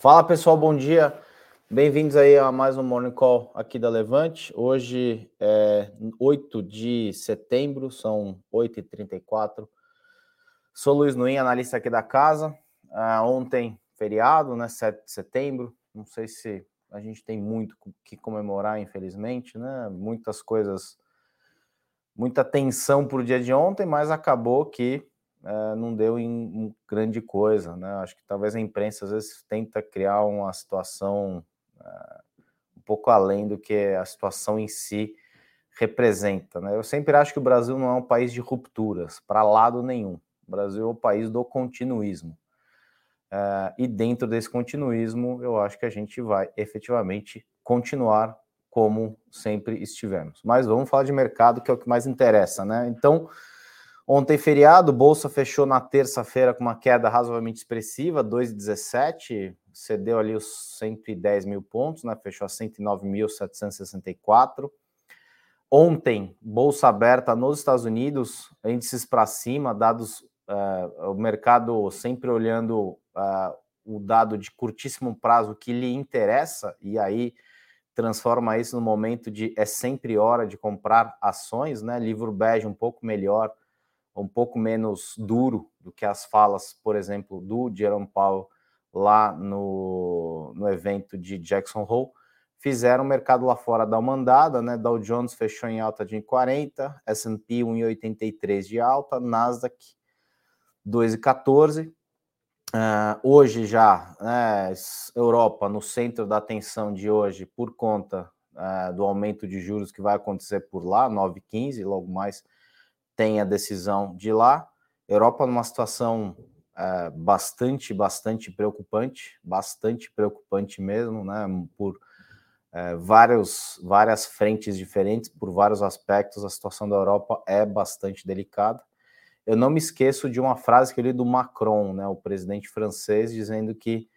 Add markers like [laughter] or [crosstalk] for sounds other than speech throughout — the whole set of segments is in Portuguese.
Fala pessoal, bom dia. Bem-vindos aí a mais um Morning Call aqui da Levante. Hoje é 8 de setembro, são 8h34. Sou Luiz Nuin, analista aqui da casa. Uh, ontem, feriado, né? 7 de setembro. Não sei se a gente tem muito que comemorar, infelizmente, né? Muitas coisas, muita tensão o dia de ontem, mas acabou que é, não deu em, grande coisa, né? Acho que talvez a imprensa às vezes tenta criar uma situação é, um pouco além do que a situação em si representa, né? Eu sempre acho que o Brasil não é um país de rupturas, para lado nenhum. O Brasil é o país do continuismo. É, e dentro desse continuismo, eu acho que a gente vai efetivamente continuar como sempre estivemos. Mas vamos falar de mercado, que é o que mais interessa, né? Então, Ontem, feriado, Bolsa fechou na terça-feira com uma queda razoavelmente expressiva, 2,17, cedeu ali os 110 mil pontos, né? fechou a 109.764. Ontem, Bolsa aberta nos Estados Unidos, índices para cima, dados, uh, o mercado sempre olhando uh, o dado de curtíssimo prazo que lhe interessa, e aí transforma isso no momento de é sempre hora de comprar ações, né? Livro bege um pouco melhor um pouco menos duro do que as falas, por exemplo, do Jerome Powell lá no, no evento de Jackson Hole, fizeram o mercado lá fora dar uma andada, né? Dow Jones fechou em alta de 1,40, S&P 1,83 de alta, Nasdaq 2,14. Uh, hoje já, né, Europa no centro da atenção de hoje por conta uh, do aumento de juros que vai acontecer por lá, 9,15, logo mais tem a decisão de lá. Europa numa situação é, bastante, bastante preocupante, bastante preocupante mesmo, né? Por é, vários, várias frentes diferentes, por vários aspectos, a situação da Europa é bastante delicada. Eu não me esqueço de uma frase que eu li do Macron, né, o presidente francês, dizendo que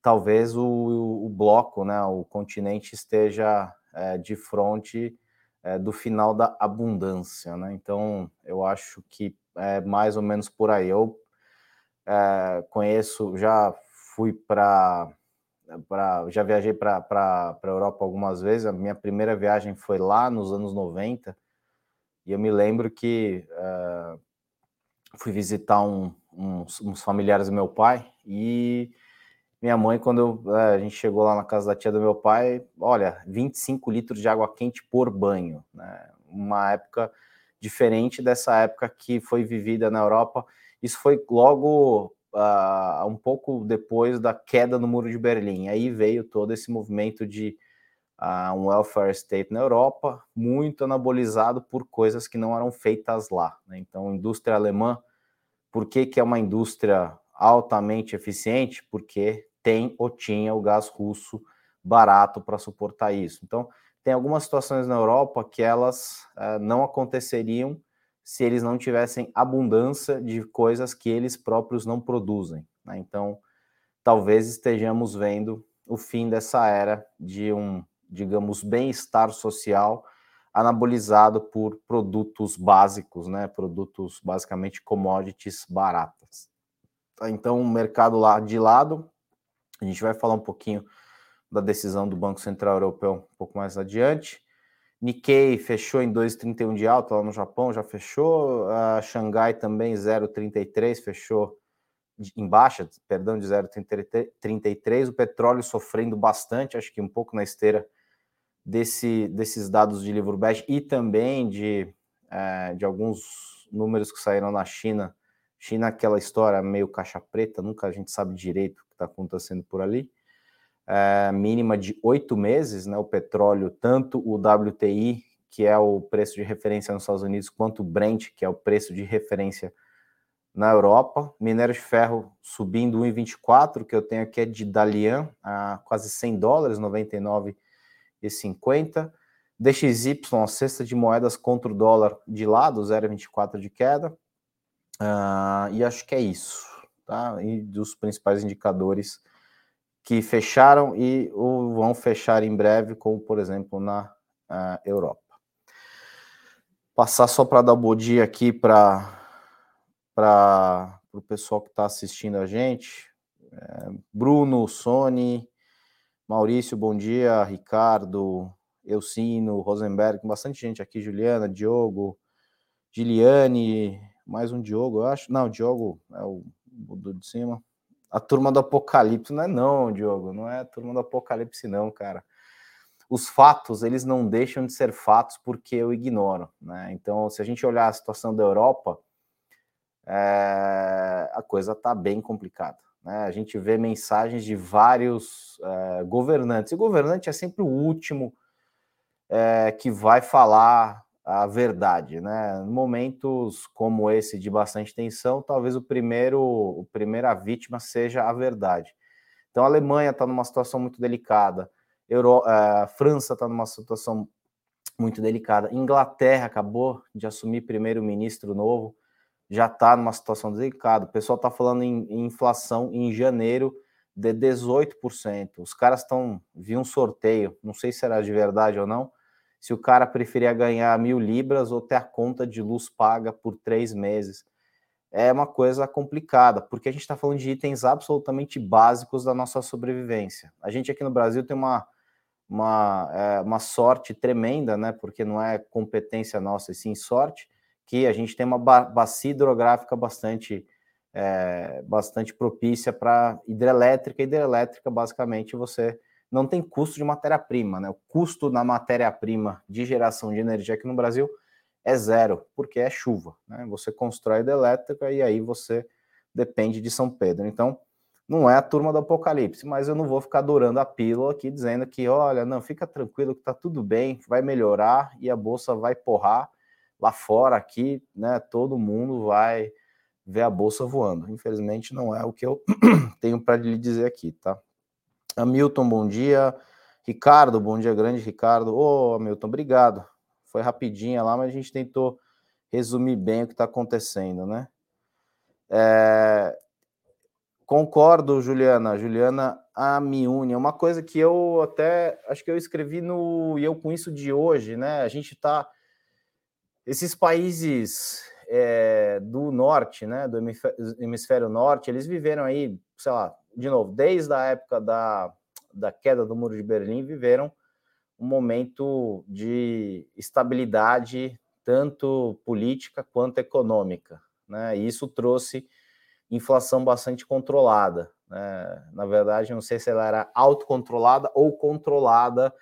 talvez o, o bloco, né, o continente esteja é, de frente é, do final da abundância, né? Então, eu acho que é mais ou menos por aí. Eu é, conheço, já fui para. Já viajei para a Europa algumas vezes. A minha primeira viagem foi lá nos anos 90, e eu me lembro que é, fui visitar um, uns, uns familiares do meu pai e minha mãe, quando eu, é, a gente chegou lá na casa da tia do meu pai, olha, 25 litros de água quente por banho, né? Uma época diferente dessa época que foi vivida na Europa. Isso foi logo uh, um pouco depois da queda no Muro de Berlim. Aí veio todo esse movimento de uh, um welfare state na Europa, muito anabolizado por coisas que não eram feitas lá. Né? Então, indústria alemã, por que, que é uma indústria altamente eficiente? Porque tem ou tinha o gás russo barato para suportar isso. Então, tem algumas situações na Europa que elas uh, não aconteceriam se eles não tivessem abundância de coisas que eles próprios não produzem. Né? Então, talvez estejamos vendo o fim dessa era de um, digamos, bem-estar social anabolizado por produtos básicos, né? Produtos basicamente commodities baratas. Então, o mercado lá de lado, a gente vai falar um pouquinho da decisão do Banco Central Europeu um pouco mais adiante. Nikkei fechou em 2,31 de alta lá no Japão, já fechou. A Xangai também 0,33, fechou em baixa, perdão, de 0,33. O petróleo sofrendo bastante, acho que um pouco na esteira desse, desses dados de livro bege e também de, é, de alguns números que saíram na China. China, aquela história meio caixa preta, nunca a gente sabe direito está acontecendo por ali. É, mínima de oito meses, né? O petróleo, tanto o WTI, que é o preço de referência nos Estados Unidos, quanto o Brent, que é o preço de referência na Europa. Minério de ferro subindo 1,24, que eu tenho aqui é de Dalian, a quase 100 dólares, 99,50. DXY, a cesta de moedas contra o dólar de lado, 0,24 de queda. Uh, e acho que é isso tá? E dos principais indicadores que fecharam e vão fechar em breve, como por exemplo na uh, Europa. Passar só para dar bom dia aqui para para o pessoal que está assistindo a gente. É, Bruno, Sony, Maurício, bom dia. Ricardo, Elcino, Rosenberg, bastante gente aqui. Juliana, Diogo, Giliane, mais um Diogo, eu acho. Não, Diogo é o, do de cima. A turma do Apocalipse, não é não, Diogo, não é a turma do Apocalipse não, cara. Os fatos, eles não deixam de ser fatos porque eu ignoro, né? Então, se a gente olhar a situação da Europa, é, a coisa está bem complicada. Né? A gente vê mensagens de vários é, governantes, e governante é sempre o último é, que vai falar a verdade, né? Momentos como esse de bastante tensão, talvez o primeiro, primeira vítima seja a verdade. Então a Alemanha está numa situação muito delicada, Euro, a França está numa situação muito delicada, Inglaterra acabou de assumir primeiro-ministro novo, já está numa situação delicada. O pessoal está falando em, em, inflação em janeiro de 18%. Os caras estão. Vi um sorteio, não sei se será de verdade ou não. Se o cara preferia ganhar mil libras ou ter a conta de luz paga por três meses. É uma coisa complicada, porque a gente está falando de itens absolutamente básicos da nossa sobrevivência. A gente aqui no Brasil tem uma, uma, é, uma sorte tremenda, né? Porque não é competência nossa, e sim sorte que a gente tem uma bacia hidrográfica bastante, é, bastante propícia para hidrelétrica. Hidrelétrica, basicamente, você não tem custo de matéria-prima, né? O custo na matéria-prima de geração de energia aqui no Brasil é zero, porque é chuva, né? Você constrói hidrelétrica e aí você depende de São Pedro. Então, não é a turma do apocalipse, mas eu não vou ficar adorando a pílula aqui dizendo que, olha, não, fica tranquilo que tá tudo bem, vai melhorar e a bolsa vai porrar lá fora, aqui, né, todo mundo vai ver a bolsa voando. Infelizmente, não é o que eu [clears throat] tenho para lhe dizer aqui, tá? Hamilton, bom dia. Ricardo, bom dia, grande Ricardo. Ô, oh, Hamilton, obrigado. Foi rapidinha lá, mas a gente tentou resumir bem o que está acontecendo, né? É... Concordo, Juliana. Juliana Amiuni. É uma coisa que eu até acho que eu escrevi no E eu com isso de hoje, né? A gente está esses países é, do norte, né, do hemisfério norte, eles viveram aí, sei lá, de novo, desde a época da, da queda do Muro de Berlim, viveram um momento de estabilidade, tanto política quanto econômica. Né? E isso trouxe inflação bastante controlada. Né? Na verdade, não sei se ela era autocontrolada ou controlada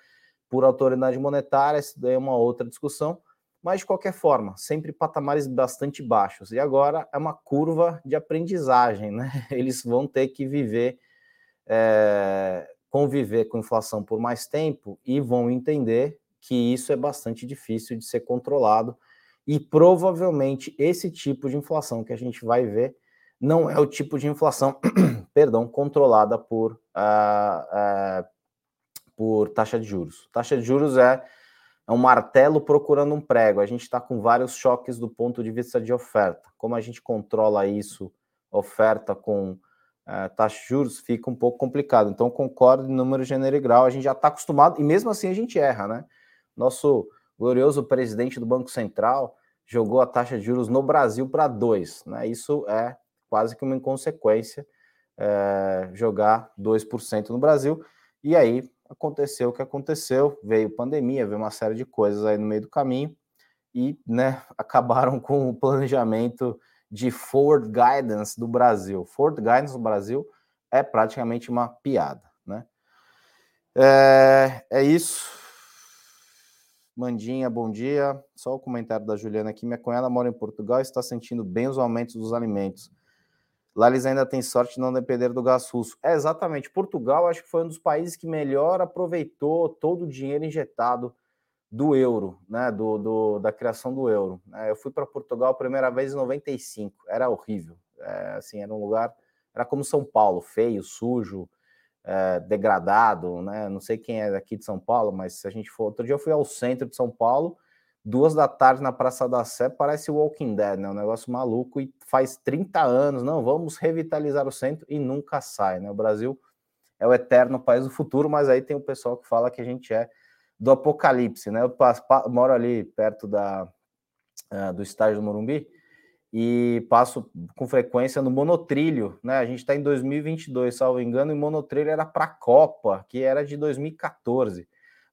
por autoridade monetária, isso daí é uma outra discussão mas de qualquer forma, sempre patamares bastante baixos. E agora é uma curva de aprendizagem, né? [laughs] Eles vão ter que viver, é, conviver com inflação por mais tempo e vão entender que isso é bastante difícil de ser controlado. E provavelmente esse tipo de inflação que a gente vai ver não é o tipo de inflação, [clears throat] perdão, controlada por, uh, uh, por taxa de juros. Taxa de juros é é um martelo procurando um prego. A gente está com vários choques do ponto de vista de oferta. Como a gente controla isso, oferta com é, taxa de juros, fica um pouco complicado. Então, concordo em número, gênero e grau. A gente já está acostumado, e mesmo assim a gente erra, né? Nosso glorioso presidente do Banco Central jogou a taxa de juros no Brasil para dois, né? Isso é quase que uma inconsequência é, jogar 2% no Brasil. E aí aconteceu o que aconteceu, veio pandemia, veio uma série de coisas aí no meio do caminho e, né, [laughs] acabaram com o planejamento de forward guidance do Brasil. Forward guidance do Brasil é praticamente uma piada, né? É, é isso. Mandinha, bom dia. Só o comentário da Juliana aqui. Minha cunhada mora em Portugal e está sentindo bem os aumentos dos alimentos. Lá eles ainda têm sorte de não depender do gás russo. É exatamente. Portugal, acho que foi um dos países que melhor aproveitou todo o dinheiro injetado do euro, né? Do, do da criação do euro. É, eu fui para Portugal a primeira vez em 95. Era horrível. É, assim, era um lugar. Era como São Paulo, feio, sujo, é, degradado, né? Não sei quem é daqui de São Paulo, mas se a gente for. Outro dia eu fui ao centro de São Paulo duas da tarde na Praça da Sé, parece Walking Dead, né? Um negócio maluco e faz 30 anos, não, vamos revitalizar o centro e nunca sai, né? O Brasil é o eterno país do futuro, mas aí tem o pessoal que fala que a gente é do apocalipse, né? Eu moro ali perto da, uh, do estádio do Morumbi e passo com frequência no monotrilho, né? A gente está em 2022, salvo engano, e monotrilho era para a Copa, que era de 2014,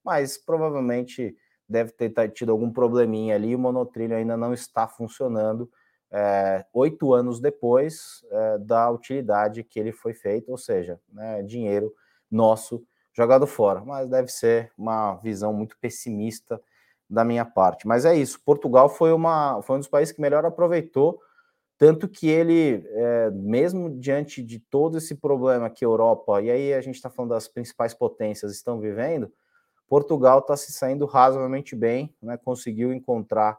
mas provavelmente deve ter tido algum probleminha ali. O monotrilho ainda não está funcionando é, oito anos depois é, da utilidade que ele foi feito, ou seja, né, dinheiro nosso jogado fora. Mas deve ser uma visão muito pessimista da minha parte. Mas é isso. Portugal foi, uma, foi um dos países que melhor aproveitou, tanto que ele, é, mesmo diante de todo esse problema que a Europa, e aí a gente está falando das principais potências, estão vivendo, Portugal está se saindo razoavelmente bem, né, conseguiu encontrar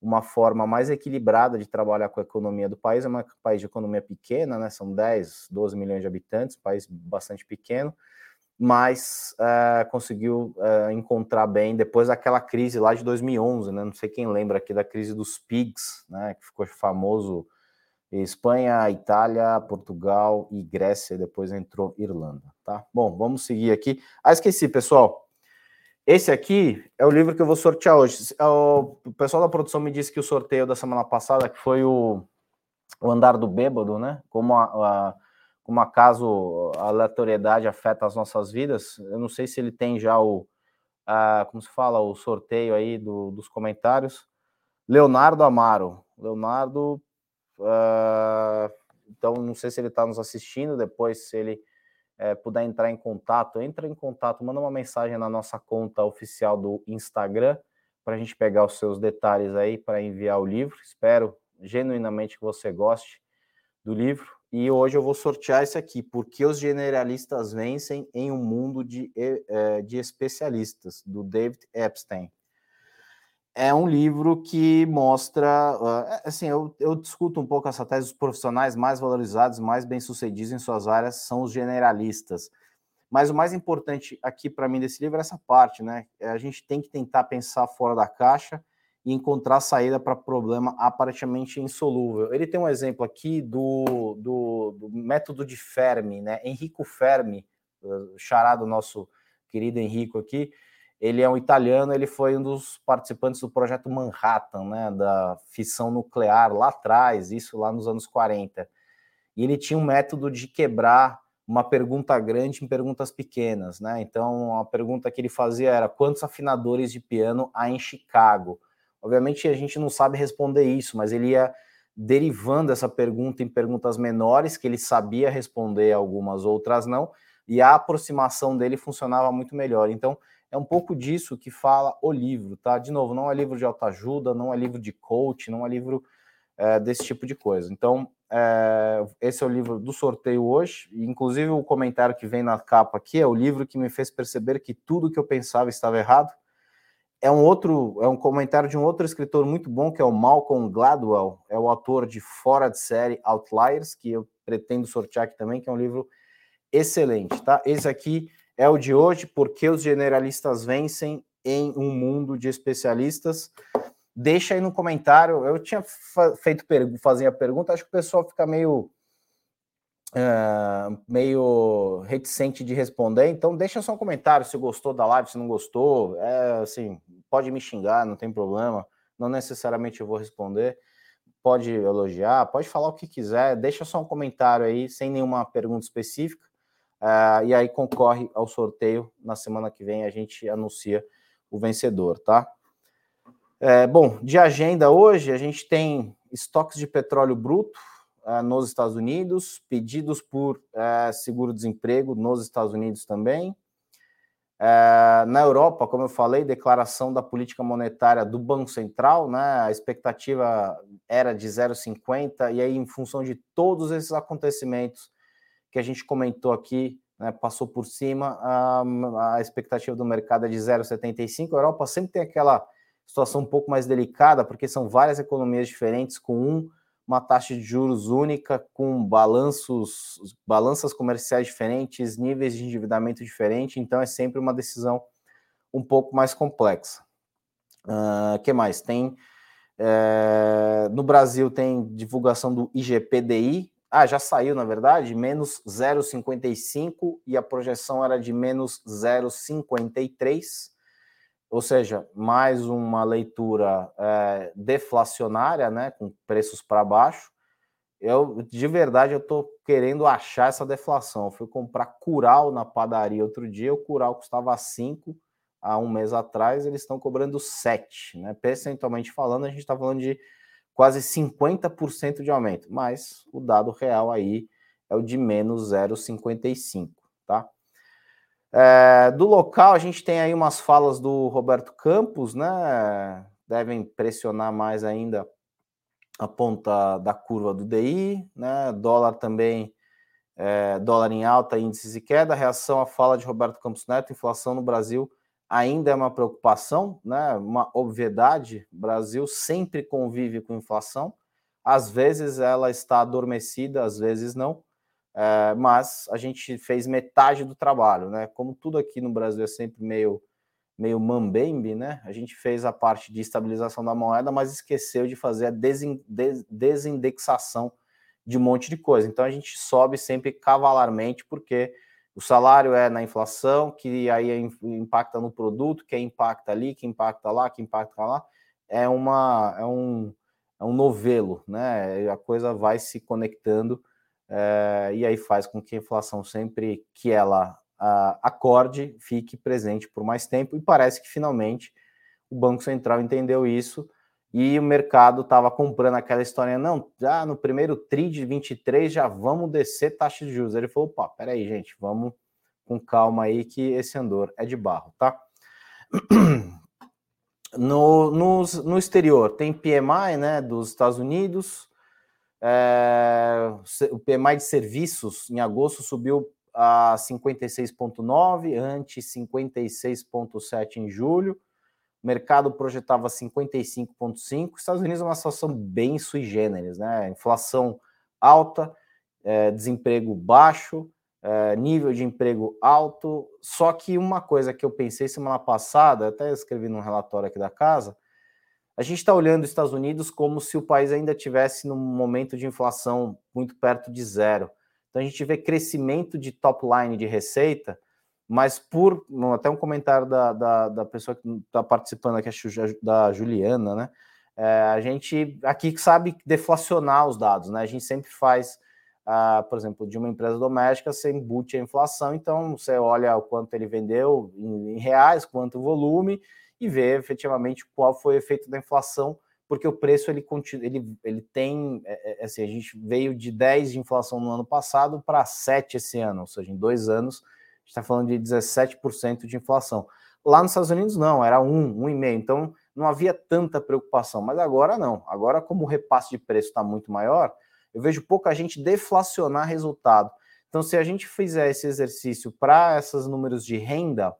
uma forma mais equilibrada de trabalhar com a economia do país. É um país de economia pequena, né? São 10, 12 milhões de habitantes, país bastante pequeno, mas é, conseguiu é, encontrar bem depois daquela crise lá de 2011, né? Não sei quem lembra aqui da crise dos PIGs, né? Que ficou famoso Espanha, Itália, Portugal e Grécia, depois entrou Irlanda, tá? Bom, vamos seguir aqui. Ah, esqueci, pessoal. Esse aqui é o livro que eu vou sortear hoje. É o pessoal da produção me disse que o sorteio da semana passada, que foi o, o Andar do Bêbado, né? Como, a, a, como acaso a aleatoriedade afeta as nossas vidas. Eu não sei se ele tem já o, a, como se fala, o sorteio aí do, dos comentários. Leonardo Amaro. Leonardo, uh, então não sei se ele está nos assistindo, depois se ele é, puder entrar em contato, entra em contato, manda uma mensagem na nossa conta oficial do Instagram para a gente pegar os seus detalhes aí para enviar o livro. Espero genuinamente que você goste do livro. E hoje eu vou sortear esse aqui, porque os generalistas vencem em um mundo de, é, de especialistas, do David Epstein é um livro que mostra, ah, é, assim, eu, eu discuto um pouco essa tese, os profissionais mais valorizados, mais bem-sucedidos em suas áreas são os generalistas. Mas o mais importante aqui para mim desse livro é essa parte, né? É, a gente tem que tentar pensar fora da caixa e encontrar saída para problema aparentemente insolúvel. Ele tem um exemplo aqui do, do, do método de Fermi, né? Enrico Fermi, charado nosso querido Henrico aqui, ele é um italiano, ele foi um dos participantes do projeto Manhattan, né, da fissão nuclear lá atrás, isso lá nos anos 40. E ele tinha um método de quebrar uma pergunta grande em perguntas pequenas, né? Então, a pergunta que ele fazia era: quantos afinadores de piano há em Chicago? Obviamente, a gente não sabe responder isso, mas ele ia derivando essa pergunta em perguntas menores, que ele sabia responder, algumas outras não, e a aproximação dele funcionava muito melhor. Então, é um pouco disso que fala o livro, tá? De novo, não é livro de autoajuda, não é livro de coach, não é livro é, desse tipo de coisa. Então, é, esse é o livro do sorteio hoje, inclusive o comentário que vem na capa aqui é o livro que me fez perceber que tudo que eu pensava estava errado. É um outro, é um comentário de um outro escritor muito bom que é o Malcolm Gladwell, é o autor de Fora de Série Outliers, que eu pretendo sortear aqui também, que é um livro excelente, tá? Esse aqui é o de hoje, porque os generalistas vencem em um mundo de especialistas. Deixa aí no comentário. Eu tinha feito fazer a pergunta, acho que o pessoal fica meio uh, meio reticente de responder. Então deixa só um comentário se gostou da live, se não gostou. É assim, pode me xingar, não tem problema. Não necessariamente eu vou responder. Pode elogiar, pode falar o que quiser. Deixa só um comentário aí, sem nenhuma pergunta específica. Uh, e aí concorre ao sorteio. Na semana que vem a gente anuncia o vencedor, tá? É, bom, de agenda hoje, a gente tem estoques de petróleo bruto uh, nos Estados Unidos, pedidos por uh, seguro-desemprego nos Estados Unidos também. na Europa, como eu falei, declaração da política monetária do Banco Central, né? A expectativa era de 0,50, e aí, em função de todos esses acontecimentos, que a gente comentou aqui, né, passou por cima, a, a expectativa do mercado é de 0,75. A Europa sempre tem aquela situação um pouco mais delicada, porque são várias economias diferentes, com um, uma taxa de juros única, com balanços, balanças comerciais diferentes, níveis de endividamento diferentes, então é sempre uma decisão um pouco mais complexa. O uh, que mais? Tem é, no Brasil tem divulgação do IGPDI, ah, já saiu, na verdade, menos 0,55 e a projeção era de menos 0,53. ou seja, mais uma leitura é, deflacionária, né, com preços para baixo. Eu, de verdade, eu estou querendo achar essa deflação. Eu fui comprar Cural na padaria outro dia, o Cural custava 5 há um mês atrás, eles estão cobrando 7, né? Percentualmente falando, a gente está falando de quase 50% de aumento, mas o dado real aí é o de menos 0,55, tá? É, do local, a gente tem aí umas falas do Roberto Campos, né? Devem pressionar mais ainda a ponta da curva do DI, né? Dólar também, é, dólar em alta, índices e queda. Reação à fala de Roberto Campos Neto, inflação no Brasil ainda é uma preocupação, né? Uma obviedade. O Brasil sempre convive com inflação. Às vezes ela está adormecida, às vezes não. É, mas a gente fez metade do trabalho, né? Como tudo aqui no Brasil é sempre meio meio mambembe, né? A gente fez a parte de estabilização da moeda, mas esqueceu de fazer a desindexação de um monte de coisa. Então a gente sobe sempre cavalarmente, porque o salário é na inflação, que aí impacta no produto, que impacta ali, que impacta lá, que impacta lá. É, uma, é, um, é um novelo, né? A coisa vai se conectando é, e aí faz com que a inflação sempre que ela a, acorde fique presente por mais tempo e parece que finalmente o Banco Central entendeu isso e o mercado estava comprando aquela história, não, já no primeiro TRI de 23 já vamos descer taxa de juros. Ele falou, opa, peraí, gente, vamos com calma aí que esse andor é de barro, tá? [clears throat] No, no, no exterior tem PMI, né, dos Estados Unidos, é, o PMI de serviços em agosto subiu a 56,9, ante 56,7 em julho. Mercado projetava 55,5. Estados Unidos é uma situação bem sui generis, né? Inflação alta, é, desemprego baixo, é, nível de emprego alto. Só que uma coisa que eu pensei semana passada, até escrevi num relatório aqui da casa, a gente está olhando os Estados Unidos como se o país ainda tivesse num momento de inflação muito perto de zero. Então a gente vê crescimento de top line de receita, mas por até um comentário da, da, da pessoa que está participando aqui, da Juliana, né? É, a gente aqui sabe deflacionar os dados, né? A gente sempre faz, uh, por exemplo, de uma empresa doméstica, você embute a inflação, então você olha o quanto ele vendeu em, em reais, quanto o volume, e ver efetivamente qual foi o efeito da inflação, porque o preço ele, ele, ele tem, é, é, assim, a gente veio de 10 de inflação no ano passado para 7 esse ano, ou seja, em dois anos, está falando de 17% de inflação. Lá nos Estados Unidos não, era 1, 1,5%, então não havia tanta preocupação, mas agora não. Agora, como o repasse de preço está muito maior, eu vejo pouca gente deflacionar resultado. Então, se a gente fizer esse exercício para esses números de renda,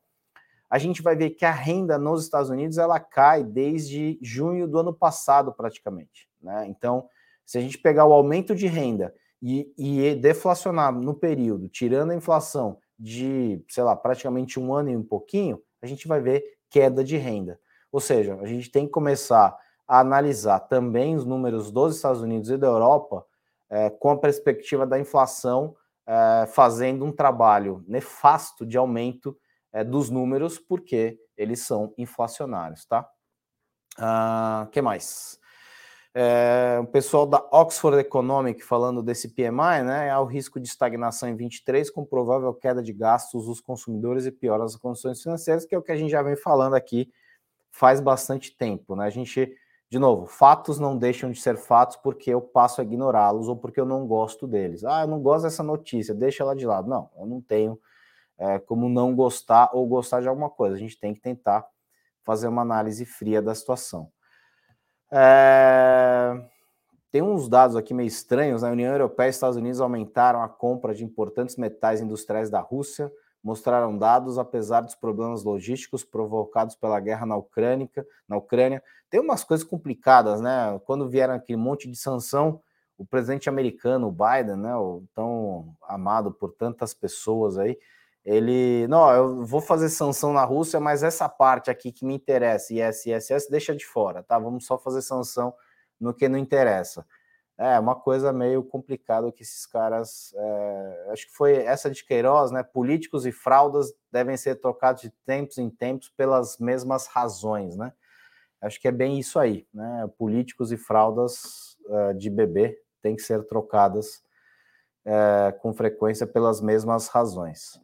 a gente vai ver que a renda nos Estados Unidos ela cai desde junho do ano passado, praticamente. Né? Então, se a gente pegar o aumento de renda e, e deflacionar no período, tirando a inflação de, sei lá, praticamente um ano e um pouquinho, a gente vai ver queda de renda. Ou seja, a gente tem que começar a analisar também os números dos Estados Unidos e da Europa é, com a perspectiva da inflação, é, fazendo um trabalho nefasto de aumento é, dos números, porque eles são inflacionários, tá? O ah, que mais? É, o pessoal da Oxford Economic falando desse PMI, né? Há o risco de estagnação em 23, com provável queda de gastos dos consumidores e piora das condições financeiras, que é o que a gente já vem falando aqui faz bastante tempo, né? A gente, de novo, fatos não deixam de ser fatos porque eu passo a ignorá-los ou porque eu não gosto deles. Ah, eu não gosto dessa notícia, deixa ela de lado. Não, eu não tenho é, como não gostar ou gostar de alguma coisa. A gente tem que tentar fazer uma análise fria da situação. É... Tem uns dados aqui meio estranhos. Na né? União Europeia e Estados Unidos aumentaram a compra de importantes metais industriais da Rússia, mostraram dados apesar dos problemas logísticos provocados pela guerra na Ucrânia. Na Ucrânia tem umas coisas complicadas, né? Quando vieram aquele monte de sanção, o presidente americano, o Biden, né, o tão amado por tantas pessoas aí, ele, não, eu vou fazer sanção na Rússia, mas essa parte aqui que me interessa, ISSS, deixa de fora, tá? Vamos só fazer sanção no que não interessa. É uma coisa meio complicada que esses caras. É, acho que foi essa de Queiroz, né? Políticos e fraldas devem ser trocados de tempos em tempos pelas mesmas razões, né? Acho que é bem isso aí, né? Políticos e fraldas uh, de bebê têm que ser trocadas uh, com frequência pelas mesmas razões.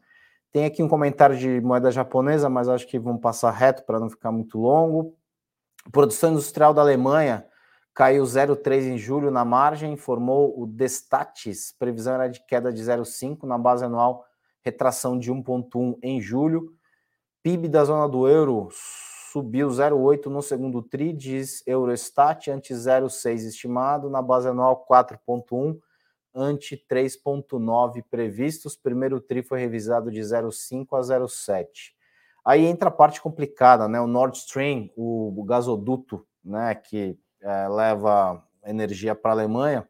Tem aqui um comentário de moeda japonesa, mas acho que vamos passar reto para não ficar muito longo. Produção industrial da Alemanha caiu 0,3 em julho na margem, informou o Destatis, previsão era de queda de 0,5 na base anual, retração de 1,1 em julho. PIB da zona do euro subiu 0,8 no segundo TRI, diz Eurostat, ante 0,6 estimado, na base anual 4,1, ante 3,9 previstos. Primeiro TRI foi revisado de 0,5 a 0,7. Aí entra a parte complicada, né? O Nord Stream, o, o gasoduto, né, que é, leva energia para a Alemanha,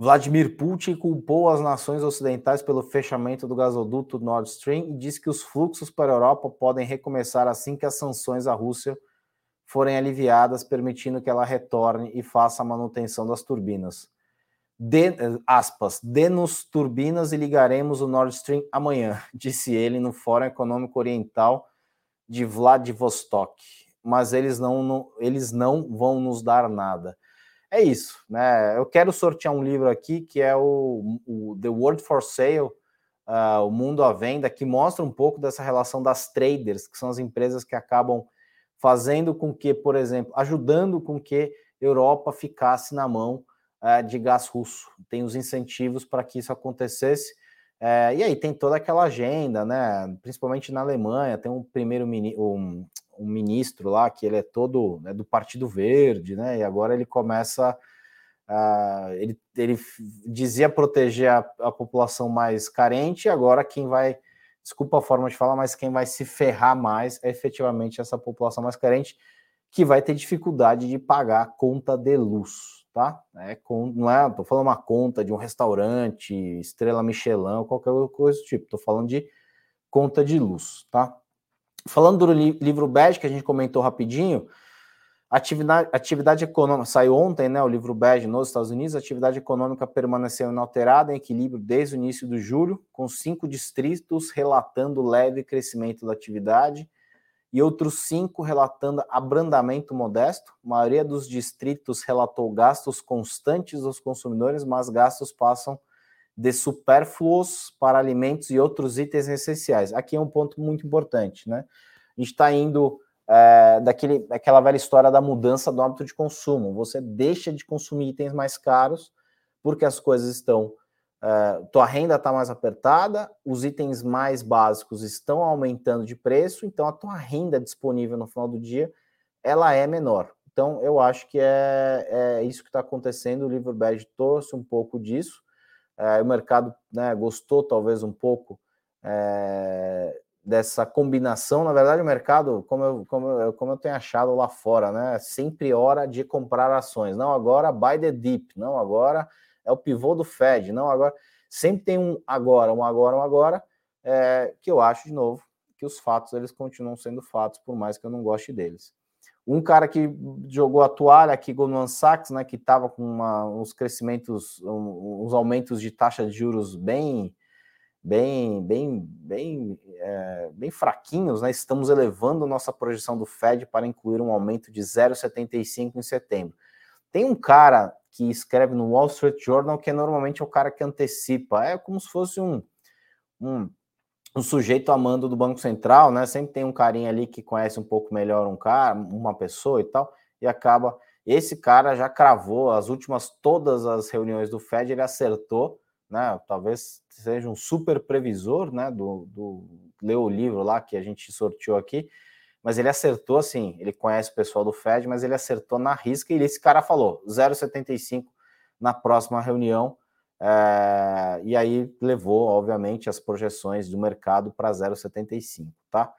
Vladimir Putin culpou as nações ocidentais pelo fechamento do gasoduto Nord Stream e disse que os fluxos para a Europa podem recomeçar assim que as sanções à Rússia forem aliviadas, permitindo que ela retorne e faça a manutenção das turbinas. De, aspas, dê-nos turbinas e ligaremos o Nord Stream amanhã, [laughs] disse ele no Fórum Econômico Oriental de Vladivostok mas eles não, não, eles não vão nos dar nada. É isso, né? Eu quero sortear um livro aqui que é o, o The World for Sale, uh, o Mundo à Venda, que mostra um pouco dessa relação das traders, que são as empresas que acabam fazendo com que, por exemplo, ajudando com que Europa ficasse na mão uh, de gás russo. Tem os incentivos para que isso acontecesse. Uh, e aí tem toda aquela agenda, né? Principalmente na Alemanha, tem um primeiro um, um ministro lá que ele é todo né, do Partido Verde, né? E agora ele começa a, ele, ele dizia proteger a, a população mais carente, agora quem vai, desculpa a forma de falar, mas quem vai se ferrar mais é efetivamente essa população mais carente que vai ter dificuldade de pagar a conta de luz, tá? É, com, não é, tô falando uma conta de um restaurante, estrela Michelin, qualquer coisa do tipo, tô falando de conta de luz, tá? Falando do livro bege que a gente comentou rapidinho, atividade, atividade econômica, saiu ontem, né, o livro bege nos Estados Unidos, atividade econômica permaneceu inalterada, em equilíbrio desde o início do julho, com cinco distritos relatando leve crescimento da atividade e outros cinco relatando abrandamento modesto. A maioria dos distritos relatou gastos constantes dos consumidores, mas gastos passam de supérfluos para alimentos e outros itens essenciais. Aqui é um ponto muito importante, né? A gente está indo é, daquele, daquela velha história da mudança do hábito de consumo. Você deixa de consumir itens mais caros porque as coisas estão. É, tua renda está mais apertada, os itens mais básicos estão aumentando de preço, então a tua renda disponível no final do dia ela é menor. Então eu acho que é, é isso que está acontecendo. O livro bege trouxe um pouco disso. É, o mercado né, gostou talvez um pouco é, dessa combinação. Na verdade, o mercado, como eu, como, eu, como eu tenho achado lá fora, né, é sempre hora de comprar ações. Não agora buy the dip, não agora é o pivô do Fed, não agora. Sempre tem um agora, um agora, um agora, é, que eu acho de novo que os fatos eles continuam sendo fatos, por mais que eu não goste deles. Um cara que jogou a toalha aqui, Goldman Sachs, né, que estava com uma, uns crescimentos, um, uns aumentos de taxa de juros bem, bem, bem, bem, é, bem fraquinhos, né? Estamos elevando nossa projeção do Fed para incluir um aumento de 0,75 em setembro. Tem um cara que escreve no Wall Street Journal que é normalmente o cara que antecipa, é como se fosse um, um um sujeito amando do Banco Central, né? Sempre tem um carinha ali que conhece um pouco melhor um cara, uma pessoa e tal, e acaba. Esse cara já cravou as últimas todas as reuniões do Fed, ele acertou, né? Talvez seja um super previsor, né? Do, do o livro lá que a gente sorteou aqui, mas ele acertou assim. Ele conhece o pessoal do Fed, mas ele acertou na risca e esse cara falou 0,75 na próxima reunião é, e aí levou, obviamente, as projeções do mercado para 0,75, tá?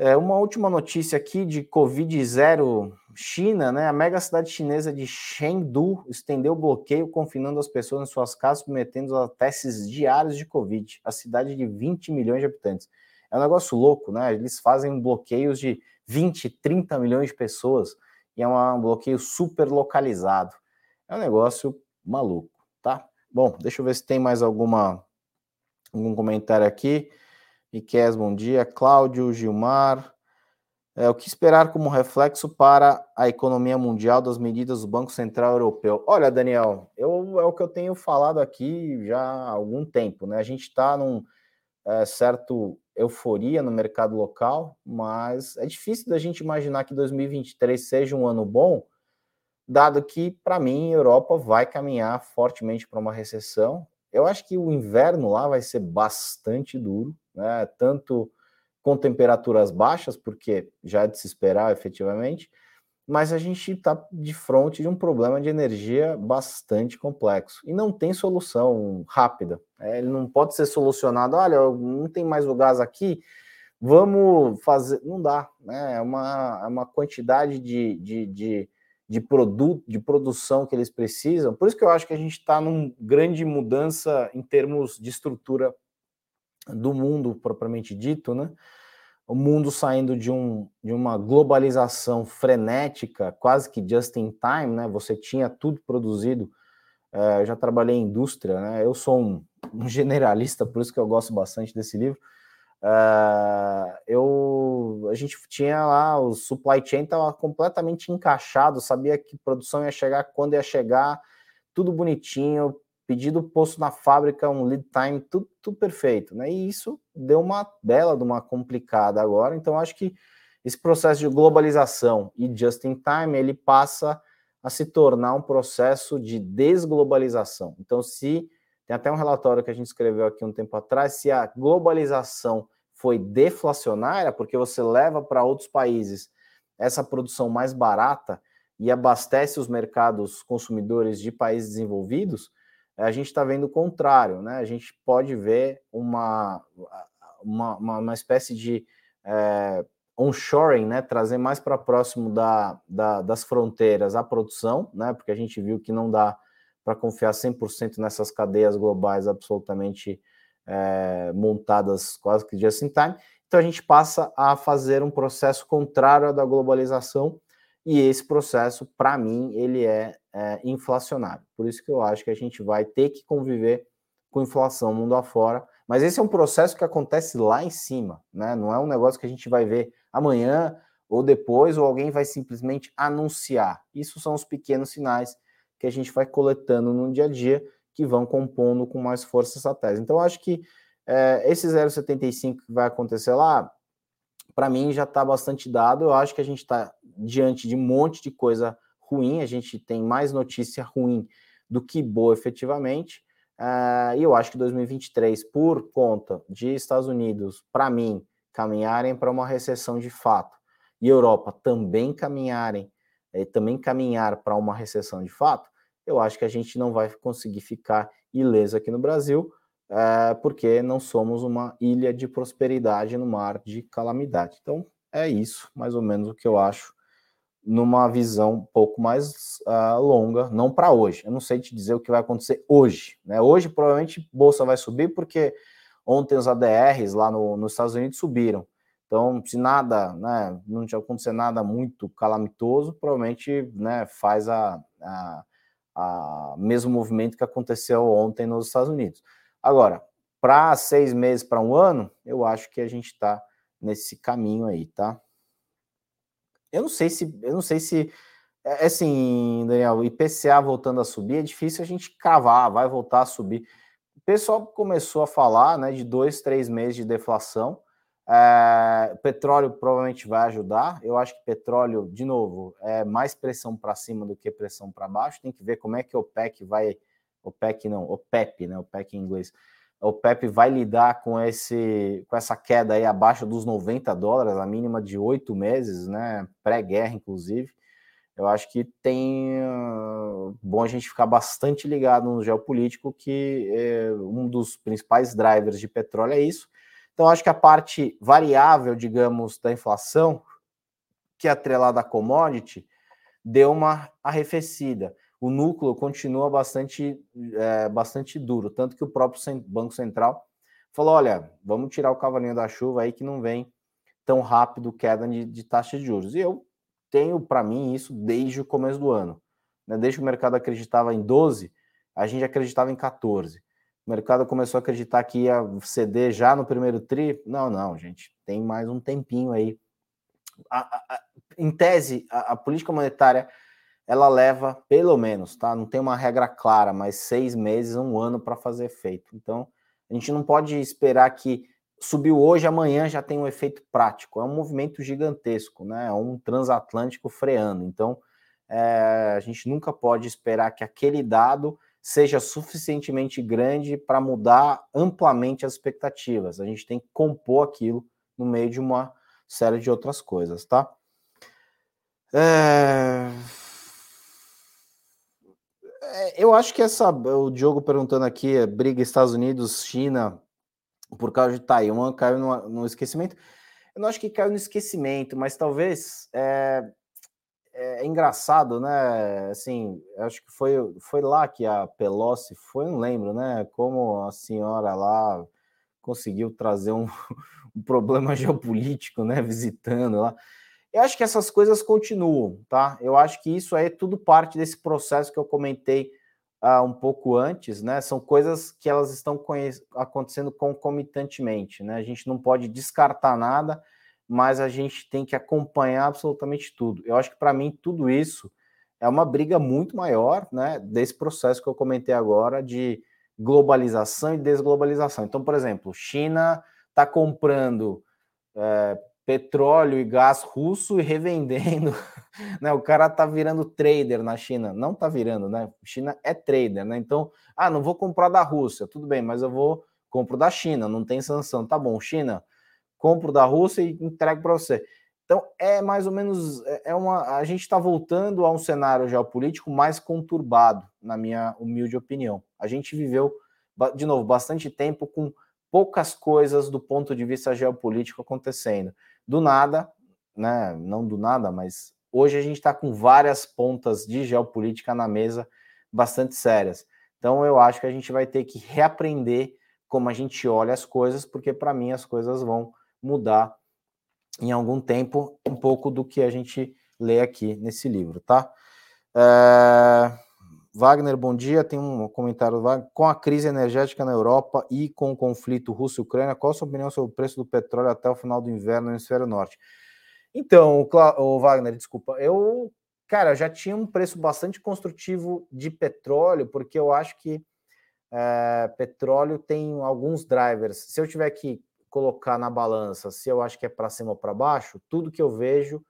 É, uma última notícia aqui de Covid zero China, né? A mega cidade chinesa de Chengdu estendeu o bloqueio, confinando as pessoas em suas casas, submetendo a testes diários de Covid. A cidade de 20 milhões de habitantes. É um negócio louco, né? Eles fazem bloqueios de 20, 30 milhões de pessoas e é um bloqueio super localizado. É um negócio maluco, tá? Bom, deixa eu ver se tem mais alguma algum comentário aqui. Miquel, bom dia. Cláudio, Gilmar. É, o que esperar como reflexo para a economia mundial das medidas do Banco Central Europeu? Olha, Daniel, eu, é o que eu tenho falado aqui já há algum tempo, né? A gente está num é, certo euforia no mercado local, mas é difícil da gente imaginar que 2023 seja um ano bom, dado que, para mim, a Europa vai caminhar fortemente para uma recessão. Eu acho que o inverno lá vai ser bastante duro, né? Tanto com temperaturas baixas, porque já é de se esperar efetivamente, mas a gente está de frente de um problema de energia bastante complexo e não tem solução rápida. É, ele não pode ser solucionado. Olha, não tem mais o gás aqui, vamos fazer. Não dá, né? É uma, é uma quantidade de, de, de, de produto, de produção que eles precisam. Por isso que eu acho que a gente está numa grande mudança em termos de estrutura do mundo propriamente dito, né? O mundo saindo de, um, de uma globalização frenética, quase que just in time, né? Você tinha tudo produzido. É, eu já trabalhei em indústria, né? Eu sou um, um, [laughs] generalista, por isso que eu gosto bastante desse livro. É, eu, a gente tinha lá o supply chain estava completamente encaixado, sabia que produção ia chegar quando ia chegar, tudo bonitinho, pedido posto na fábrica, um lead time, tudo, tudo, perfeito, né? E isso deu uma bela de uma complicada agora. Então, acho que esse processo de globalização e just in time ele passa a se tornar um processo de desglobalização. Então, se tem até um relatório que a gente escreveu aqui um tempo atrás, se a globalização foi deflacionária, porque você leva para outros países essa produção mais barata e abastece os mercados consumidores de países desenvolvidos, a gente está vendo o contrário, né? A gente pode ver uma, uma, uma, uma espécie de é, onshoring, né? Trazer mais para próximo da, da, das fronteiras a produção, né? Porque a gente viu que não dá para confiar 100% nessas cadeias globais absolutamente é, montadas quase que just in time. Então a gente passa a fazer um processo contrário à da globalização e esse processo, para mim, ele é, é, inflacionário. Por isso que eu acho que a gente vai ter que conviver com inflação mundo afora. Mas esse é um processo que acontece lá em cima, né? Não é um negócio que a gente vai ver amanhã ou depois, ou alguém vai simplesmente anunciar. Isso são os pequenos sinais que a gente vai coletando no dia a dia que vão compondo com mais força essa tese. Então, acho que é, esse 0,75 que vai acontecer lá, para mim já está bastante dado. Eu acho que a gente está diante de um monte de coisa ruim, a gente tem mais notícia ruim do que boa efetivamente. Uh, e eu acho que 2023, por conta de Estados Unidos, para mim, caminharem para uma recessão de fato, e Europa também caminharem, eh, também caminhar para uma recessão de fato, eu acho que a gente não vai conseguir ficar ileso aqui no Brasil, é, porque não somos uma ilha de prosperidade no mar de calamidade. Então, é isso, mais ou menos, o que eu acho, numa visão um pouco mais uh, longa, não para hoje. Eu não sei te dizer o que vai acontecer hoje. Né? Hoje, provavelmente, bolsa vai subir, porque ontem os ADRs lá no, nos Estados Unidos subiram. Então, se nada, né, não tinha acontecer nada muito calamitoso, provavelmente né, faz a, a, a mesmo movimento que aconteceu ontem nos Estados Unidos. Agora, para seis meses, para um ano, eu acho que a gente está nesse caminho aí, tá? Eu não sei se, eu não sei se, é, é assim, Daniel, IPCA voltando a subir, é difícil a gente cavar, vai voltar a subir. O pessoal começou a falar, né, de dois, três meses de deflação. É, petróleo provavelmente vai ajudar. Eu acho que petróleo, de novo, é mais pressão para cima do que pressão para baixo. Tem que ver como é que o OPEC vai OPEC não, OPEP, né? OPEC em inglês. O OPEP vai lidar com esse com essa queda aí abaixo dos 90 dólares, a mínima de oito meses, né? Pré-guerra, inclusive. Eu acho que tem uh, bom a gente ficar bastante ligado no geopolítico, que é, um dos principais drivers de petróleo é isso. Então, acho que a parte variável, digamos, da inflação, que é atrelada à commodity, deu uma arrefecida o núcleo continua bastante, é, bastante duro, tanto que o próprio Banco Central falou: olha, vamos tirar o cavalinho da chuva aí que não vem tão rápido queda de, de taxa de juros. E eu tenho para mim isso desde o começo do ano. né? Desde que o mercado acreditava em 12, a gente acreditava em 14. O mercado começou a acreditar que ia ceder já no primeiro tri. Não, não, gente, tem mais um tempinho aí. A, a, a, em tese, a, política monetária ela leva pelo menos, tá? Não tem uma regra clara, mas seis meses, um ano para fazer efeito. Então, a gente não pode esperar que subiu hoje, amanhã já tem um efeito prático. É um movimento gigantesco, né? É um transatlântico freando. Então, é, a gente nunca pode esperar que aquele dado seja suficientemente grande para mudar amplamente as expectativas. A gente tem que compor aquilo no meio de uma série de outras coisas, tá? É... É, eu acho que essa, o Diogo perguntando aqui, briga Estados Unidos, China, por causa de Taiwan, caiu no, no esquecimento. Eu não acho que caiu no esquecimento, mas talvez é, é, engraçado, né? Assim, acho que foi, foi lá que a Pelosi foi, não lembro, né? Como a senhora lá conseguiu trazer um, [laughs] um problema [laughs] geopolítico, né? Visitando lá. Eu acho que essas coisas continuam, tá? Eu acho que isso é tudo parte desse processo que eu comentei uh, um pouco antes, né? São coisas que elas estão acontecendo concomitantemente, né? A gente não pode descartar nada mas a gente tem que acompanhar absolutamente tudo. Eu acho que para mim tudo isso é uma briga muito maior, né, desse processo que eu comentei agora de globalização e desglobalização. Então, por exemplo, China está comprando é, petróleo e gás russo e revendendo, [laughs] né? O cara tá virando trader na China, não tá virando, né? China é trader, né? Então, ah, não vou comprar da Rússia, tudo bem, mas eu vou compro da China, não tem sanção, tá bom? China, compro da Rússia e entrego para você. Então é mais ou menos é, é uma a gente está voltando a um cenário geopolítico mais conturbado, na minha humilde opinião. A gente viveu de novo bastante tempo com poucas coisas do ponto de vista geopolítico acontecendo. Do nada, né? Não do nada, mas hoje a gente está com várias pontas de geopolítica na mesa bastante sérias. Então eu acho que a gente vai ter que reaprender como a gente olha as coisas, porque para mim as coisas vão mudar em algum tempo um pouco do que a gente lê aqui nesse livro, tá? É... Wagner, bom dia. Tem um comentário com a crise energética na Europa e com o conflito Rússia-Ucrânia, qual a sua opinião sobre o preço do petróleo até o final do inverno no hemisfério norte? Então, o Wagner, desculpa, eu, cara, já tinha um preço bastante construtivo de petróleo, porque eu acho que é, petróleo tem alguns drivers. Se eu tiver que colocar na balança se eu acho que é para cima ou para baixo, tudo que eu vejo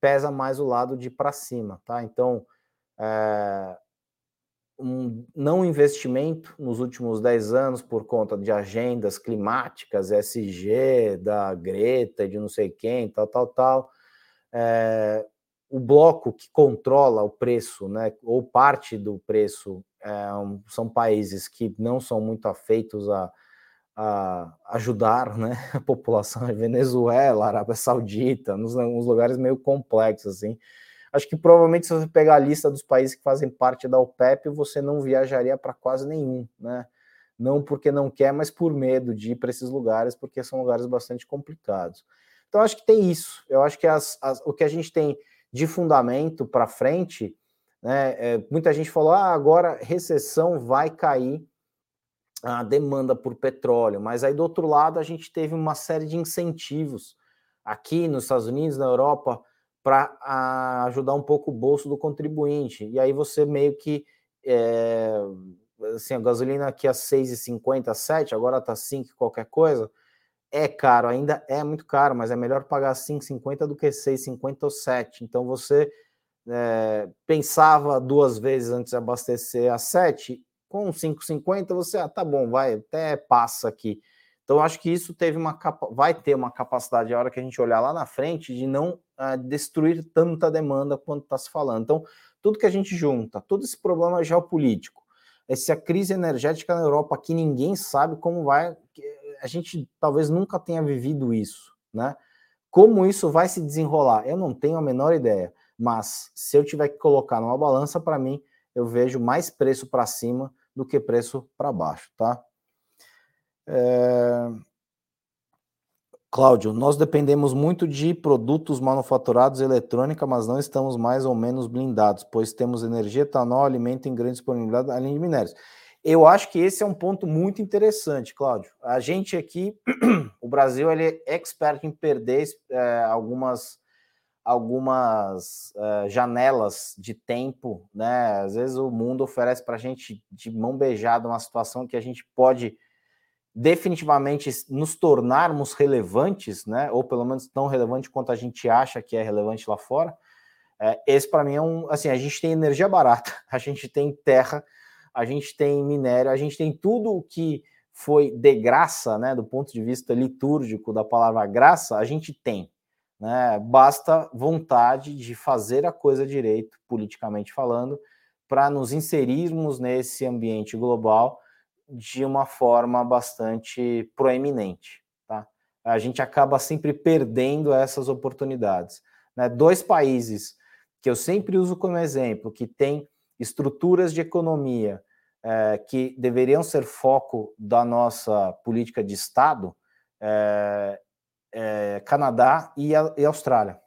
pesa mais o lado de para cima, tá? Então, é, um não investimento nos últimos 10 anos por conta de agendas climáticas, SG, da Greta, de não sei quem, tal, tal, tal. É, o bloco que controla o preço, né, ou parte do preço, é, são países que não são muito afeitos a a ajudar né, a população, [laughs] Venezuela, Arábia Saudita, nos, nos, lugares meio complexos, assim. Acho que provavelmente se você pegar a lista dos países que fazem parte da OPEP, você não viajaria para quase nenhum, né? Não porque não quer, mas por medo de ir para esses lugares, porque são lugares bastante complicados. Então, acho que tem isso. Eu acho que as, as, o que a gente tem de fundamento para frente, né? É, muita gente falou, ah, agora recessão vai cair a demanda por petróleo, mas aí do outro lado a gente teve uma série de incentivos aqui nos Estados Unidos, na Europa, para ajudar um pouco o bolso do contribuinte. E aí você meio que é, assim, a gasolina aqui a 6,50, 7, agora tá 5 qualquer coisa. É caro, ainda é muito caro, mas é melhor pagar 5,50 do que 6,50 ou 7. Então você é, pensava duas vezes antes de abastecer a 7 com 5,50 você, ah, tá bom, vai, até passa aqui. Então, acho que isso teve uma vai ter uma capacidade, a hora que a gente olhar lá na frente, de não uh, destruir tanta demanda quanto está se falando. Então, tudo que a gente junta, todo esse problema geopolítico, essa crise energética na Europa, que ninguém sabe como vai, a gente talvez nunca tenha vivido isso, né? Como isso vai se desenrolar, eu não tenho a menor ideia, mas se eu tiver que colocar numa balança, para mim, eu vejo mais preço para cima do que preço para baixo, tá? É... Cláudio, nós dependemos muito de produtos manufaturados eletrônica, mas não estamos mais ou menos blindados, pois temos energia, etanol, alimento em grande disponibilidade, além de minérios. Eu acho que esse é um ponto muito interessante, Cláudio. A gente aqui, [clears throat] o Brasil, ele é expert em perder é, algumas, algumas é, janelas de tempo, né? Às vezes o mundo oferece para a gente de mão beijada uma situação que a gente pode definitivamente nos tornarmos relevantes, né, ou pelo menos tão relevante quanto a gente acha que é relevante lá fora, é, esse para mim é um, assim, a gente tem energia barata, [laughs] a gente tem terra, a gente tem minério, a gente tem tudo o que foi de graça, né, do ponto de vista litúrgico da palavra graça, a gente tem, né, basta vontade de fazer a coisa direito, politicamente falando, para nos inserirmos nesse ambiente global de uma forma bastante proeminente. Tá? A gente acaba sempre perdendo essas oportunidades. Né? Dois países que eu sempre uso como exemplo, que têm estruturas de economia é, que deveriam ser foco da nossa política de Estado, é, é, Canadá e, a, e Austrália.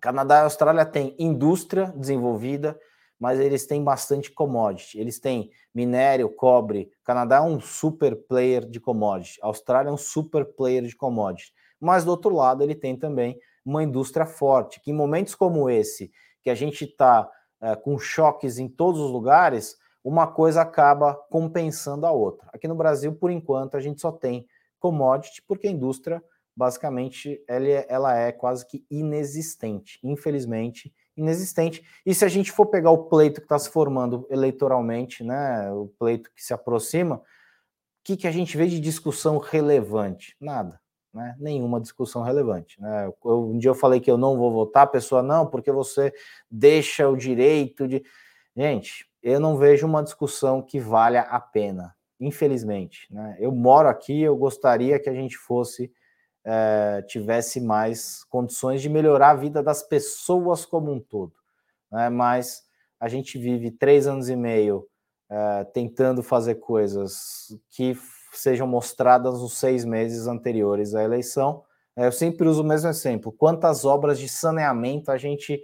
Canadá e Austrália têm indústria desenvolvida, mas eles têm bastante commodity. Eles têm minério, cobre. Canadá é um super player de commodity. A Austrália é um super player de commodity. Mas do outro lado, ele tem também uma indústria forte, que em momentos como esse, que a gente está é, com choques em todos os lugares, uma coisa acaba compensando a outra. Aqui no Brasil, por enquanto, a gente só tem commodity, porque a indústria, basicamente, ela é, ela é quase que inexistente, infelizmente, inexistente. E se a gente for pegar o pleito que está se formando eleitoralmente, né, o pleito que se aproxima, o que, que a gente vê de discussão relevante? Nada. Né? Nenhuma discussão relevante. Né? Eu, um dia eu falei que eu não vou votar, a pessoa, não, porque você deixa o direito de. Gente, eu não vejo uma discussão que valha a pena, infelizmente. Né? Eu moro aqui, eu gostaria que a gente fosse é, tivesse mais condições de melhorar a vida das pessoas como um todo. Né? Mas a gente vive três anos e meio é, tentando fazer coisas que sejam mostradas nos seis meses anteriores à eleição. É, eu sempre uso o mesmo exemplo. Quantas obras de saneamento a gente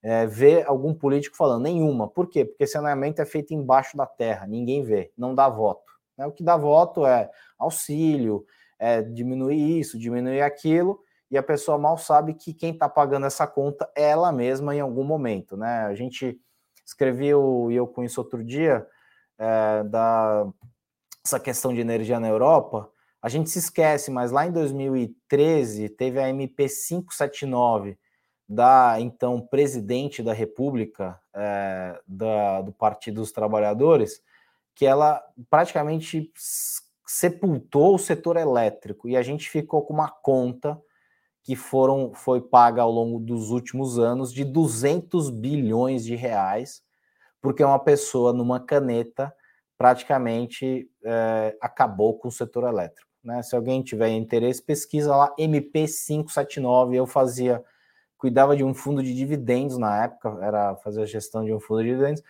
é, vê algum político falando? Nenhuma. Por quê? Porque saneamento é feito embaixo da terra, ninguém vê, não dá voto. Né? O que dá voto é auxílio, é, diminuir isso, diminuir aquilo, e a pessoa mal sabe que quem está pagando essa conta é ela mesma em algum momento, né? A gente escreveu, e eu isso outro dia, é, da essa questão de energia na Europa, a gente se esquece, mas lá em 2013 teve a MP 579 da então presidente da República é, da, do Partido dos Trabalhadores, que ela praticamente sepultou o setor elétrico e a gente ficou com uma conta que foram foi paga ao longo dos últimos anos de 200 bilhões de reais, porque uma pessoa numa caneta praticamente é, acabou com o setor elétrico. Né? Se alguém tiver interesse, pesquisa lá MP579. Eu fazia, cuidava de um fundo de dividendos na época, era fazer a gestão de um fundo de dividendos.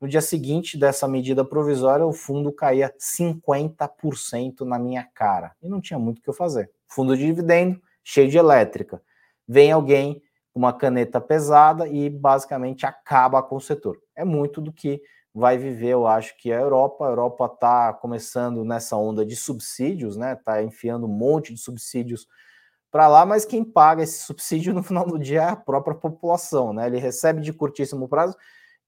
No dia seguinte dessa medida provisória, o fundo caía 50% na minha cara. E não tinha muito o que eu fazer. Fundo de dividendo, cheio de elétrica. Vem alguém com uma caneta pesada e basicamente acaba com o setor. É muito do que vai viver, eu acho que a Europa. A Europa está começando nessa onda de subsídios, né? Está enfiando um monte de subsídios para lá, mas quem paga esse subsídio no final do dia é a própria população, né? Ele recebe de curtíssimo prazo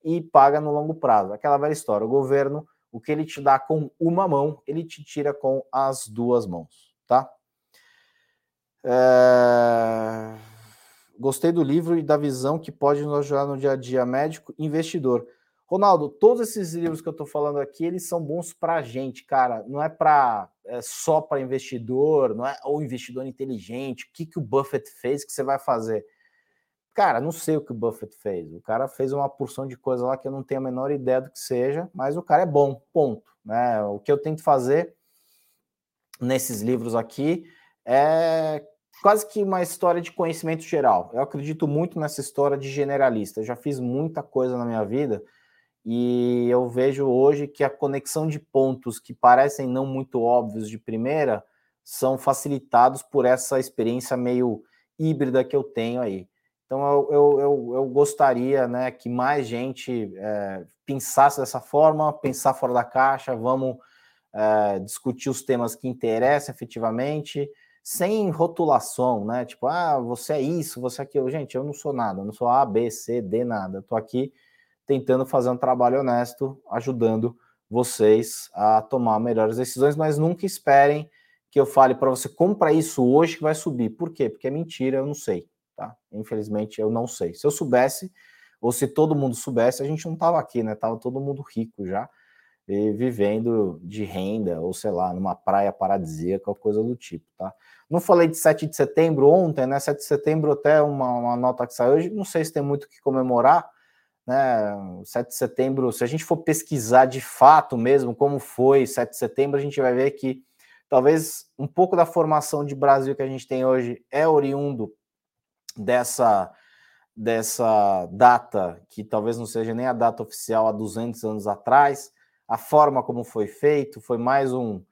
e paga no longo prazo. Aquela velha história, o governo, o que ele te dá com uma mão, ele te tira com as duas mãos, tá? É... Gostei do livro e da visão que pode nos ajudar no dia a dia médico investidor. Ronaldo, todos esses livros que eu estou falando aqui, eles são bons para gente, cara. Não é para é só para investidor, não é ou investidor inteligente. O que, que o Buffett fez que você vai fazer? Cara, não sei o que o Buffett fez. O cara fez uma porção de coisa lá que eu não tenho a menor ideia do que seja, mas o cara é bom, ponto. Né? O que eu tento fazer nesses livros aqui é quase que uma história de conhecimento geral. Eu acredito muito nessa história de generalista. Eu já fiz muita coisa na minha vida e eu vejo hoje que a conexão de pontos que parecem não muito óbvios de primeira são facilitados por essa experiência meio híbrida que eu tenho aí. Então eu, eu, eu, eu gostaria né, que mais gente é, pensasse dessa forma, pensar fora da caixa, vamos é, discutir os temas que interessam efetivamente, sem rotulação, né? Tipo, ah, você é isso, você é aquilo. Gente, eu não sou nada, eu não sou A, B, C, D, nada. Tô aqui tentando fazer um trabalho honesto, ajudando vocês a tomar melhores decisões, mas nunca esperem que eu fale para você, compra isso hoje que vai subir. Por quê? Porque é mentira, eu não sei, tá? Infelizmente eu não sei. Se eu soubesse, ou se todo mundo soubesse, a gente não tava aqui, né? Tava todo mundo rico já e vivendo de renda, ou sei lá, numa praia paradisíaca, coisa do tipo, tá? Não falei de 7 de setembro ontem, né? 7 de setembro, até uma, uma nota que saiu hoje, não sei se tem muito o que comemorar, né? 7 de setembro, se a gente for pesquisar de fato mesmo como foi 7 de setembro, a gente vai ver que talvez um pouco da formação de Brasil que a gente tem hoje é oriundo dessa dessa data que talvez não seja nem a data oficial há 200 anos atrás, a forma como foi feito foi mais um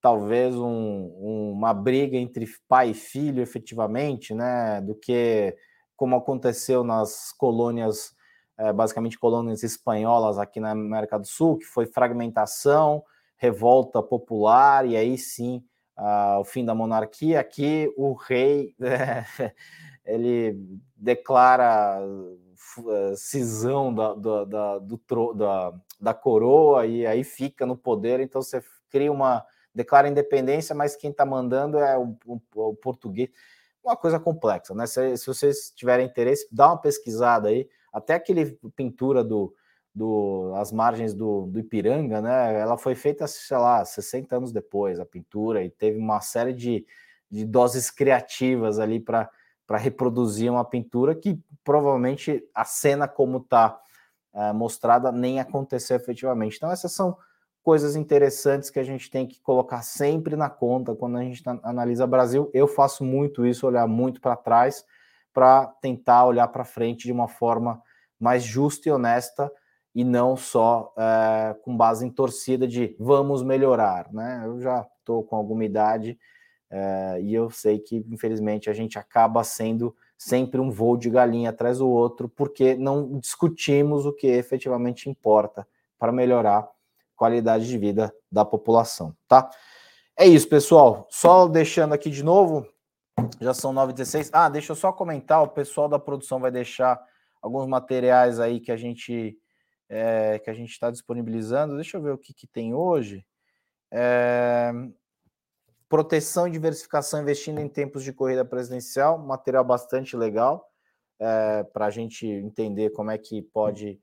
talvez um, uma briga entre pai e filho efetivamente, né, do que como aconteceu nas colônias é, basicamente colônias espanholas aqui na América do Sul, que foi fragmentação, revolta popular e aí sim uh, o fim da monarquia. Aqui o rei é, [laughs] ele declara uh, cisão da, da, da, do, da, da coroa e aí fica no poder. Então você cria uma declara independência, mas quem está mandando é o, o, o, português. Uma coisa complexa, né? Se, se vocês tiverem interesse, dá uma pesquisada aí. Até aquele pintura do do, as margens do, do Ipiranga, né? Ela foi feita, sei lá, 60 anos depois, a pintura, e teve uma série de, de doses criativas ali para reproduzir uma pintura que provavelmente a cena como está é, mostrada nem aconteceu efetivamente. Então, essas são coisas interessantes que a gente tem que colocar sempre na conta quando a gente analisa Brasil. Eu faço muito isso, olhar muito para trás, para tentar olhar para frente de uma forma mais justa e honesta e não só é, com base em torcida de vamos melhorar, né? Eu já estou com alguma idade é, e eu sei que, infelizmente, a gente acaba sendo sempre um voo de galinha atrás do outro, porque não discutimos o que efetivamente importa para melhorar a qualidade de vida da população, tá? É isso, pessoal. Só deixando aqui de novo, já são 9h16. Ah, deixa eu só comentar, o pessoal da produção vai deixar alguns materiais aí que a gente é, que a gente está disponibilizando. Deixa eu ver o que, que tem hoje. É, proteção e diversificação investindo em tempos de corrida presidencial, material bastante legal é, para a gente entender como é que pode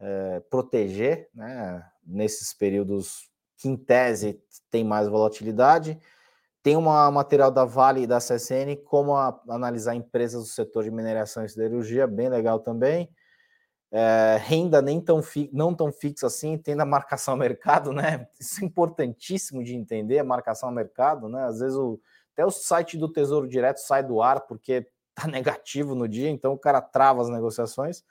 é, proteger né, nesses períodos que, em tese, tem mais volatilidade. Tem um material da Vale e da CSN, como a, analisar empresas do setor de mineração e siderurgia, bem legal também é, renda nem tão fi, não tão fixa assim, tendo a marcação ao mercado, né? [laughs] Isso é importantíssimo de entender, a marcação ao mercado, né? Às vezes o, até o site do Tesouro Direto sai do ar porque [laughs] tá negativo no dia, então o cara trava as negociações.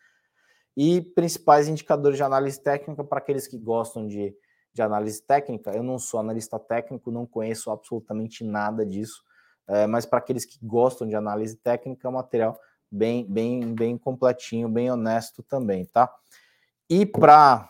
E principais indicadores de análise técnica para aqueles que gostam de, de análise técnica. Eu não sou analista técnico, não conheço absolutamente nada disso, é, mas para aqueles que gostam de análise técnica, é um material bem, bem, bem completinho, bem honesto também, tá? E para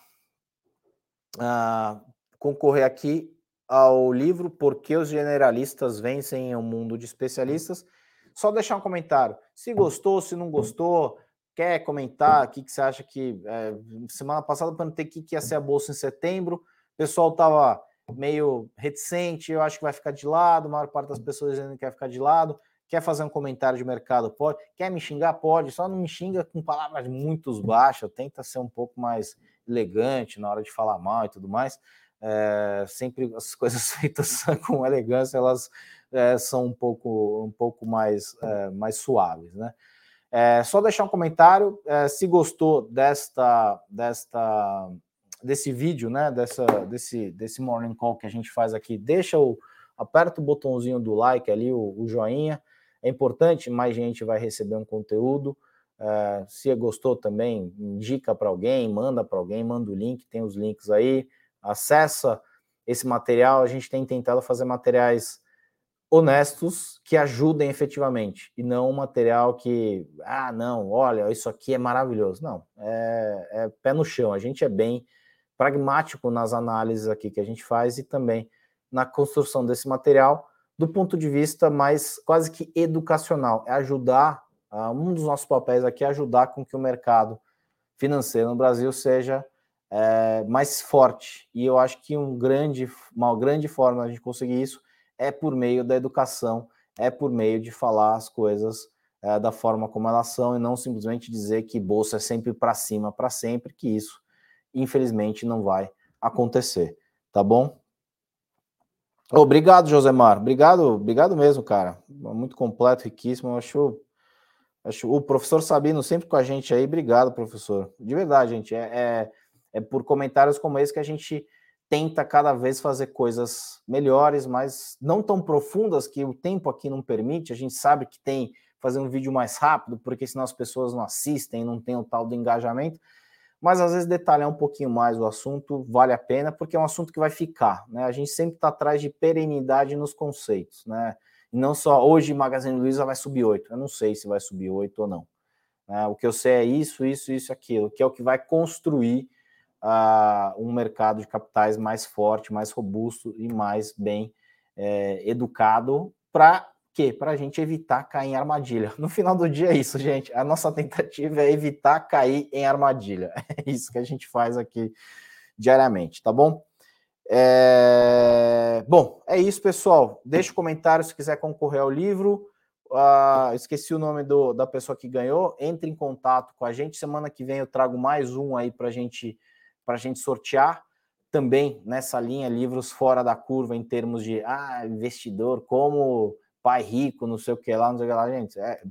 uh, ah, concorrer aqui ao livro Por que os generalistas vencem em um mundo de especialistas, só deixar um comentário. Se gostou, se não gostou, quer comentar o que, que você acha que. É, semana passada, não ter que, que ia ser a bolsa em setembro, o pessoal estava meio reticente, eu acho que vai ficar de lado, a maior parte das pessoas ainda quer ficar de lado. Quer fazer um comentário de mercado? Pode. Quer me xingar? Pode. Só não me xinga com palavras muito baixas. Tenta ser um pouco mais elegante na hora de falar mal e tudo mais. É, sempre as [laughs] coisas feitas [laughs] com elegância elas é, são um pouco, um pouco mais, é, mais suaves, né? É, só deixar um comentário é, se gostou desta, desta, desse vídeo, né? Dessa, desse, desse morning call que a gente faz aqui. Deixa o aperta o botãozinho do like ali, o, o joinha. É importante, mais gente vai receber um conteúdo. Uh, se gostou também, indica para alguém, manda para alguém, manda o link, tem os links aí, acessa esse material. A gente tem tentado fazer materiais honestos que ajudem efetivamente e não um material que, ah, não, olha, isso aqui é maravilhoso. Não, é, é pé no chão. A gente é bem pragmático nas análises aqui que a gente faz e também na construção desse material do ponto de vista mais quase que educacional. É ajudar, uh, um dos nossos papéis aqui é ajudar com que o mercado financeiro no Brasil seja é, mais forte. E eu acho que um grande, uma grande forma de conseguir isso é por meio da educação, é por meio de falar as coisas é, da forma como elas são e não simplesmente dizer que bolsa é sempre para cima, para sempre, que isso, infelizmente, não vai acontecer. Tá bom? Obrigado, Josemar. Obrigado, obrigado mesmo, cara. Muito completo, riquíssimo. Acho, acho o professor Sabino sempre com a gente aí. Obrigado, professor. De verdade, gente. É, é, é por comentários como esse que a gente tenta cada vez fazer coisas melhores, mas não tão profundas que o tempo aqui não permite. A gente sabe que tem fazer um vídeo mais rápido, porque senão as pessoas não assistem, não tem o tal do engajamento. Mas às vezes detalhar um pouquinho mais o assunto vale a pena, porque é um assunto que vai ficar. Né? A gente sempre está atrás de perenidade nos conceitos. Né? E não só hoje Magazine Luiza vai subir 8. Eu não sei se vai subir 8 ou não. Né? O que eu sei é isso, isso, isso, aquilo, que é o que vai construir uh, um mercado de capitais mais forte, mais robusto e mais bem é, educado para quê? Para a gente evitar cair em armadilha. No final do dia é isso, gente. A nossa tentativa é evitar cair em armadilha. [laughs] É isso que a gente faz aqui diariamente, tá bom? É... Bom, é isso, pessoal. Deixe um comentário se quiser concorrer ao livro. Uh, esqueci o nome do, da pessoa que ganhou. Entre em contato com a gente. Semana que vem eu trago mais um aí para gente, a gente sortear. Também nessa linha, livros fora da curva em termos de ah, investidor, como pai rico, não sei o que lá, não sei o que lá, gente. É,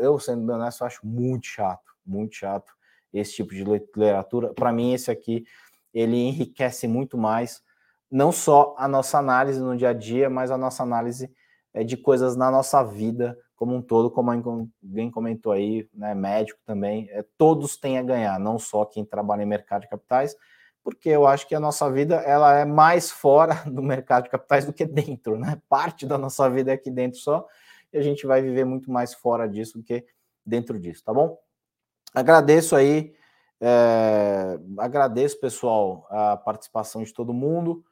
eu, sendo bem honesto, acho muito chato, muito chato esse tipo de literatura. Para mim, esse aqui, ele enriquece muito mais, não só a nossa análise no dia a dia, mas a nossa análise é, de coisas na nossa vida como um todo, como alguém comentou aí, né, médico também, é, todos têm a ganhar, não só quem trabalha em mercado de capitais, porque eu acho que a nossa vida ela é mais fora [laughs] do mercado de capitais do que dentro, né? Parte da nossa vida é aqui dentro só, e a gente vai viver muito mais fora disso do que dentro disso, tá bom? Agradeço aí, é, agradeço, pessoal, a participação de todo mundo.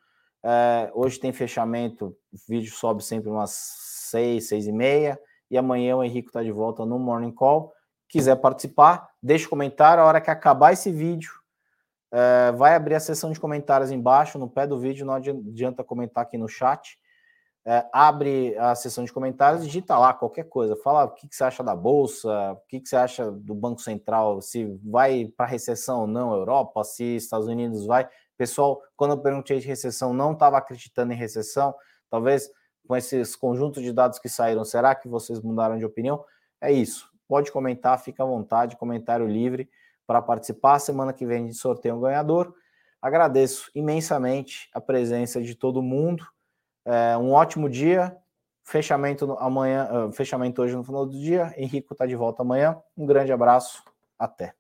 É, hoje tem fechamento, o vídeo sobe sempre umas seis, seis e meia, e amanhã o Henrique está de volta no Morning Call. Quiser participar, deixe um comentário. A hora que acabar esse vídeo, é, vai abrir a seção de comentários embaixo, no pé do vídeo, não adianta comentar aqui no chat. É, abre a seção de comentários e digita lá qualquer coisa. Fala o que, que você acha da Bolsa, o que, que você acha do Banco Central, se vai para recessão ou não, Europa, se Estados Unidos vai. Pessoal, quando eu perguntei de recessão, não estava acreditando em recessão. Talvez com esses conjuntos de dados que saíram, será que vocês mudaram de opinião? É isso. Pode comentar, fica à vontade, comentário livre para participar. Semana que vem a gente sorteia um ganhador. Agradeço imensamente a presença de todo mundo. É, um ótimo dia. Fechamento amanhã, fechamento hoje no final do dia. Henrico está de volta amanhã. Um grande abraço. Até.